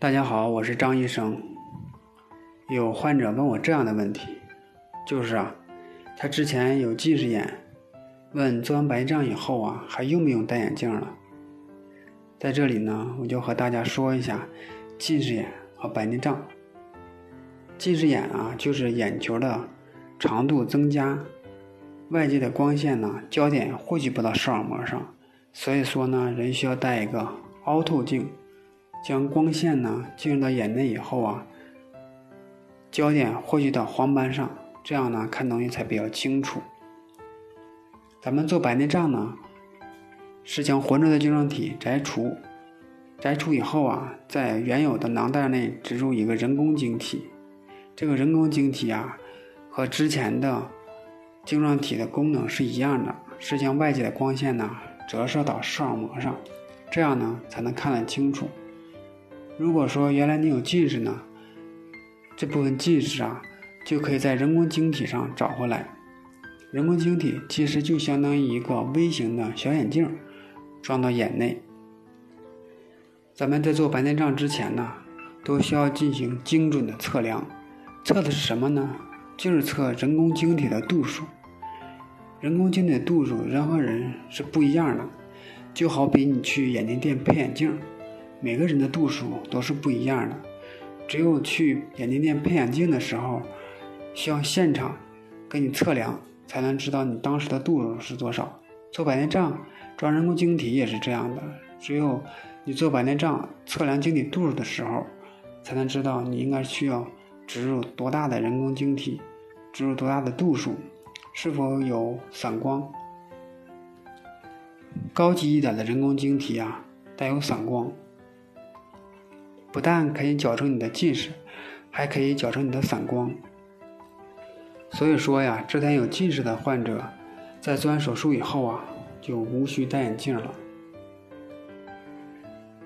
大家好，我是张医生。有患者问我这样的问题，就是啊，他之前有近视眼，问做完白内障以后啊，还用不用戴眼镜了？在这里呢，我就和大家说一下近视眼和白内障。近视眼啊，就是眼球的长度增加，外界的光线呢，焦点汇聚不到视网膜上，所以说呢，人需要戴一个凹透镜。将光线呢进入到眼内以后啊，焦点汇聚到黄斑上，这样呢看东西才比较清楚。咱们做白内障呢，是将活着的晶状体摘除，摘除以后啊，在原有的囊袋内植入一个人工晶体。这个人工晶体啊，和之前的晶状体的功能是一样的，是将外界的光线呢折射到视网膜上，这样呢才能看得清楚。如果说原来你有近视呢，这部分近视啊，就可以在人工晶体上找回来。人工晶体其实就相当于一个微型的小眼镜，装到眼内。咱们在做白内障之前呢，都需要进行精准的测量，测的是什么呢？就是测人工晶体的度数。人工晶体的度数，人和人是不一样的，就好比你去眼镜店配眼镜。每个人的度数都是不一样的，只有去眼镜店配眼镜的时候，需要现场给你测量，才能知道你当时的度数是多少。做白内障装人工晶体也是这样的，只有你做白内障测量晶体度数的时候，才能知道你应该需要植入多大的人工晶体，植入多大的度数，是否有散光。高级一点的人工晶体啊，带有散光。不但可以矫正你的近视，还可以矫正你的散光。所以说呀，这台有近视的患者，在做完手术以后啊，就无需戴眼镜了。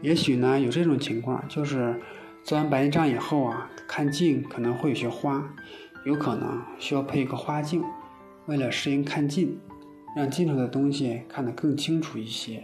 也许呢，有这种情况，就是做完白内障以后啊，看近可能会有些花，有可能需要配一个花镜，为了适应看近，让近处的东西看得更清楚一些。